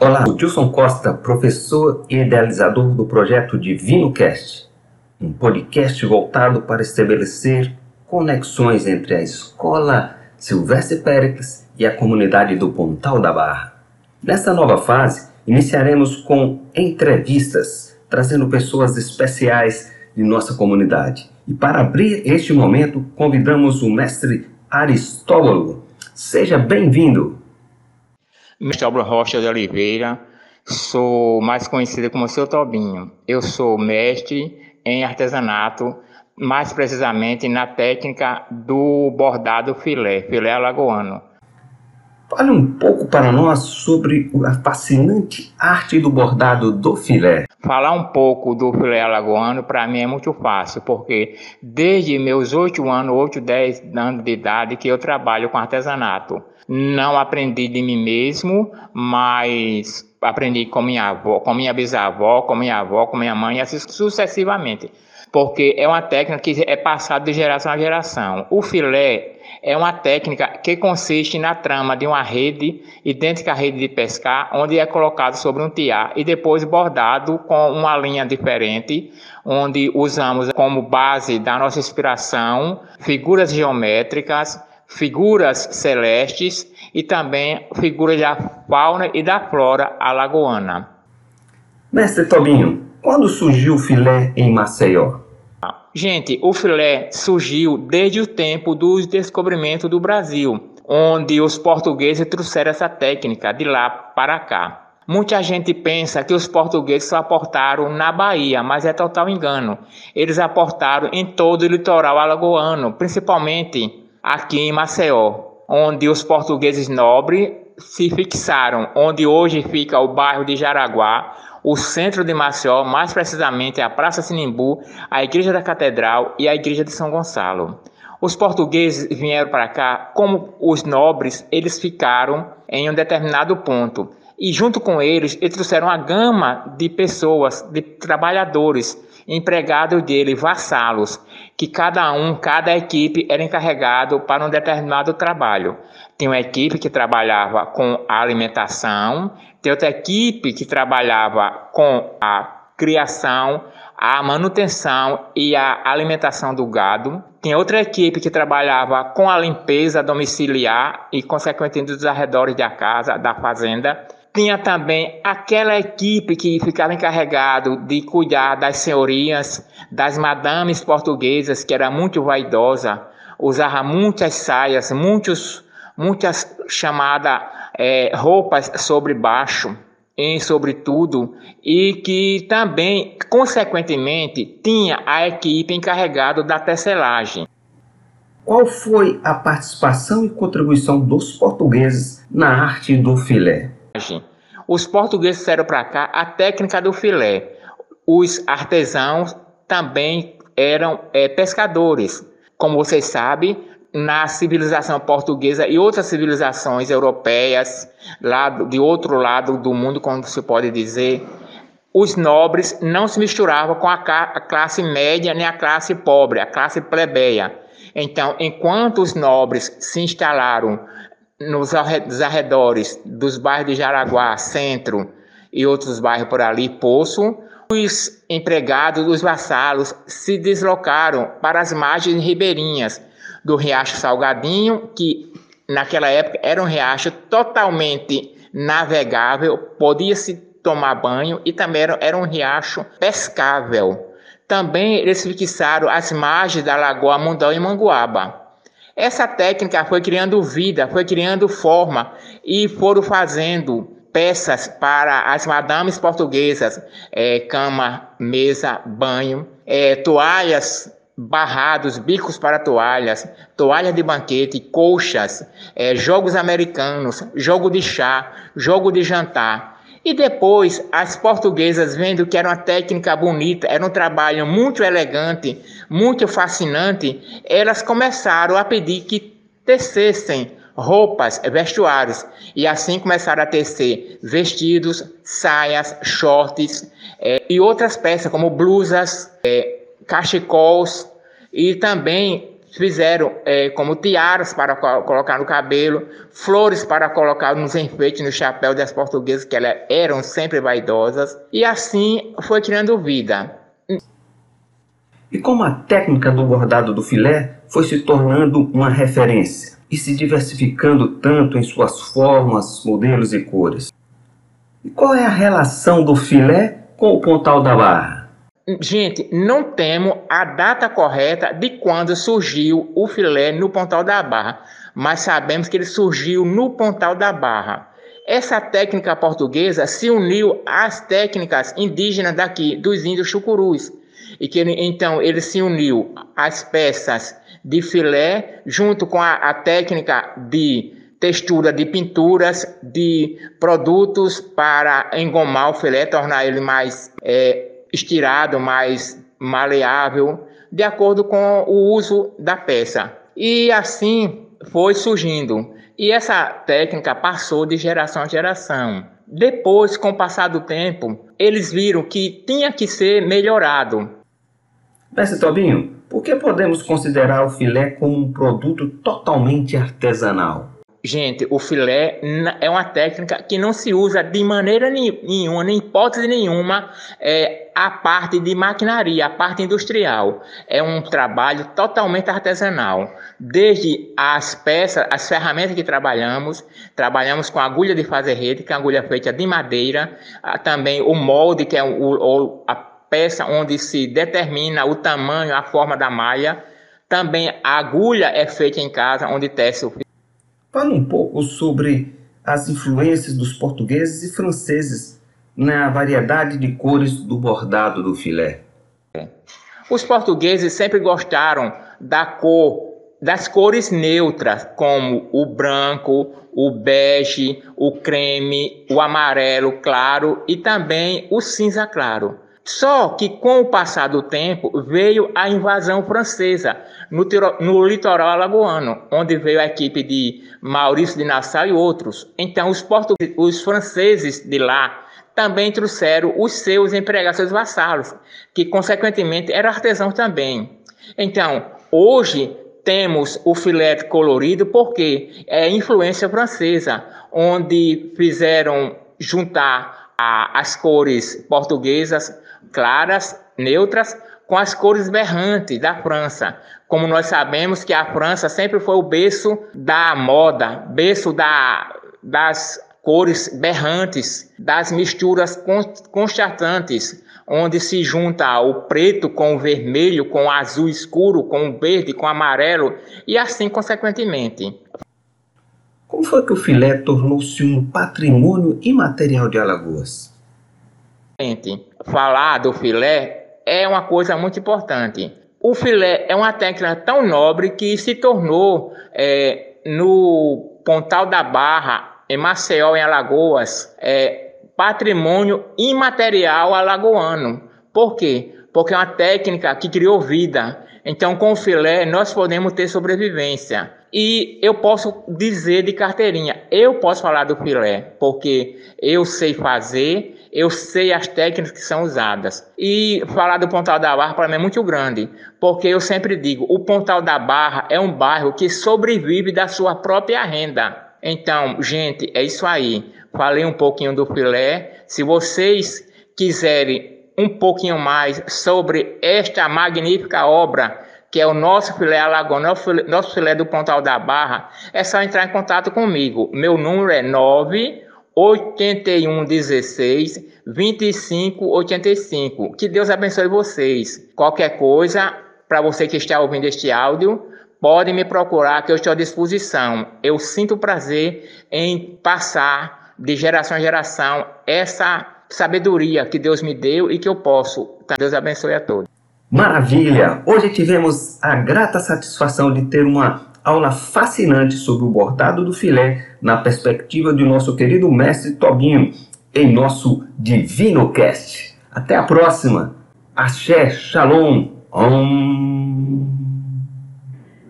Olá, o Gilson Costa, professor e idealizador do projeto DivinoCast, um podcast voltado para estabelecer conexões entre a escola Silvestre Péricles e a comunidade do Pontal da Barra. Nesta nova fase, iniciaremos com entrevistas, trazendo pessoas especiais de nossa comunidade. E para abrir este momento, convidamos o mestre Aristóbulo. Seja bem-vindo! Cristóbal Rocha de Oliveira, sou mais conhecido como Seu Tobinho. Eu sou mestre em artesanato, mais precisamente na técnica do bordado filé, filé alagoano. Fale um pouco para nós sobre a fascinante arte do bordado do filé. Falar um pouco do filé alagoano para mim é muito fácil, porque desde meus 8 anos, 8, 10 anos de idade que eu trabalho com artesanato. Não aprendi de mim mesmo, mas aprendi com minha avó, com minha bisavó, com minha avó, com minha mãe, assim sucessivamente. Porque é uma técnica que é passada de geração a geração. O filé é uma técnica que consiste na trama de uma rede, idêntica à rede de pescar, onde é colocado sobre um tiar e depois bordado com uma linha diferente, onde usamos como base da nossa inspiração figuras geométricas, figuras celestes e também figuras da fauna e da flora alagoana. Mestre Tobinho, quando surgiu o filé em Maceió? Gente, o filé surgiu desde o tempo do descobrimento do Brasil, onde os portugueses trouxeram essa técnica de lá para cá. Muita gente pensa que os portugueses só aportaram na Bahia, mas é total engano. Eles aportaram em todo o litoral alagoano, principalmente aqui em Maceió, onde os portugueses nobres se fixaram, onde hoje fica o bairro de Jaraguá, o centro de Maceió, mais precisamente a Praça Sinimbu, a Igreja da Catedral e a Igreja de São Gonçalo. Os portugueses vieram para cá, como os nobres, eles ficaram em um determinado ponto. E junto com eles, eles trouxeram uma gama de pessoas, de trabalhadores, empregados dele, vassalos, que cada um, cada equipe era encarregado para um determinado trabalho. Tem uma equipe que trabalhava com a alimentação, tem outra equipe que trabalhava com a criação, a manutenção e a alimentação do gado. Tem outra equipe que trabalhava com a limpeza domiciliar e, consequentemente, dos arredores da casa, da fazenda. Tinha também aquela equipe que ficava encarregado de cuidar das senhorias, das madames portuguesas, que era muito vaidosa, usava muitas saias, muitos, muitas chamadas é, roupas sobre baixo, em sobretudo, e que também, consequentemente, tinha a equipe encarregada da tecelagem. Qual foi a participação e contribuição dos portugueses na arte do filé? Os portugueses trouxeram para cá a técnica do filé. Os artesãos também eram é, pescadores. Como vocês sabem, na civilização portuguesa e outras civilizações europeias, lá de outro lado do mundo, como se pode dizer, os nobres não se misturavam com a, a classe média nem a classe pobre, a classe plebeia. Então, enquanto os nobres se instalaram nos arredores dos bairros de Jaraguá, Centro e outros bairros por ali, Poço, os empregados, os vassalos se deslocaram para as margens ribeirinhas do Riacho Salgadinho, que naquela época era um riacho totalmente navegável, podia-se tomar banho e também era, era um riacho pescável. Também eles fixaram as margens da Lagoa Mundão e Manguaba. Essa técnica foi criando vida, foi criando forma e foram fazendo peças para as madames portuguesas, é, cama, mesa, banho, é, toalhas barrados, bicos para toalhas, toalha de banquete, colchas, é, jogos americanos, jogo de chá, jogo de jantar. E depois, as portuguesas, vendo que era uma técnica bonita, era um trabalho muito elegante, muito fascinante, elas começaram a pedir que tecessem roupas, vestuários, e assim começaram a tecer vestidos, saias, shorts é, e outras peças, como blusas, é, cachecols, e também fizeram é, como tiaras para colocar no cabelo, flores para colocar nos enfeites no chapéu das portuguesas, que elas eram sempre vaidosas, e assim foi criando vida. E como a técnica do bordado do filé foi se tornando uma referência e se diversificando tanto em suas formas, modelos e cores. E qual é a relação do filé com o pontal da barra? Gente, não temos a data correta de quando surgiu o filé no pontal da barra, mas sabemos que ele surgiu no pontal da barra. Essa técnica portuguesa se uniu às técnicas indígenas daqui, dos índios chucurus, e que então ele se uniu às peças de filé junto com a, a técnica de textura de pinturas, de produtos para engomar o filé, tornar ele mais é, estirado, mais maleável, de acordo com o uso da peça. E assim foi surgindo. E essa técnica passou de geração a geração. Depois, com o passar do tempo, eles viram que tinha que ser melhorado. Mestre Tobinho, por que podemos considerar o filé como um produto totalmente artesanal? Gente, o filé é uma técnica que não se usa de maneira nenhuma, nem hipótese nenhuma, é, a parte de maquinaria, a parte industrial. É um trabalho totalmente artesanal. Desde as peças, as ferramentas que trabalhamos, trabalhamos com agulha de fazer rede, que é agulha feita de madeira, também o molde, que é o, o a peça onde se determina o tamanho, a forma da malha. Também a agulha é feita em casa, onde tece o Fala um pouco sobre as influências dos portugueses e franceses na variedade de cores do bordado do filé. Os portugueses sempre gostaram da cor, das cores neutras, como o branco, o bege, o creme, o amarelo claro e também o cinza claro. Só que com o passar do tempo veio a invasão francesa no, no, litoral alagoano, onde veio a equipe de Maurício de Nassau e outros. Então os, os franceses de lá também trouxeram os seus empregados, seus vassalos, que consequentemente eram artesãos também. Então, hoje temos o filé colorido porque é influência francesa, onde fizeram juntar a, as cores portuguesas claras, neutras, com as cores berrantes da França. Como nós sabemos que a França sempre foi o berço da moda, berço da, das cores berrantes, das misturas constantes, onde se junta o preto com o vermelho, com o azul escuro, com o verde, com o amarelo e assim consequentemente. Como foi que o filé tornou-se um patrimônio imaterial de Alagoas? falar do filé é uma coisa muito importante. O filé é uma técnica tão nobre que se tornou é, no Pontal da Barra, em Maceió, em Alagoas, é, patrimônio imaterial alagoano. Por quê? Porque é uma técnica que criou vida. Então, com o filé, nós podemos ter sobrevivência. E eu posso dizer de carteirinha, eu posso falar do filé, porque eu sei fazer, eu sei as técnicas que são usadas. E falar do Pontal da Barra para mim é muito grande, porque eu sempre digo, o Pontal da Barra é um bairro que sobrevive da sua própria renda. Então, gente, é isso aí. Falei um pouquinho do filé. Se vocês quiserem um pouquinho mais sobre esta magnífica obra que é o nosso filé Alagoas, nosso filé, do Pontal da Barra, é só entrar em contato comigo. Meu número é 9 8116 2585. Que Deus abençoe vocês. Qualquer coisa, para você que está ouvindo este áudio, pode me procurar que eu estou à disposição. Eu sinto prazer em passar de geração em geração essa sabedoria que Deus me deu e que eu posso. Deus abençoe a todos. Maravilha! Hoje tivemos a grata satisfação de ter uma aula fascinante sobre o bordado do filé na perspectiva do nosso querido mestre Tobinho em nosso Divino Cast. Até a próxima. Axé, Shalom. Om.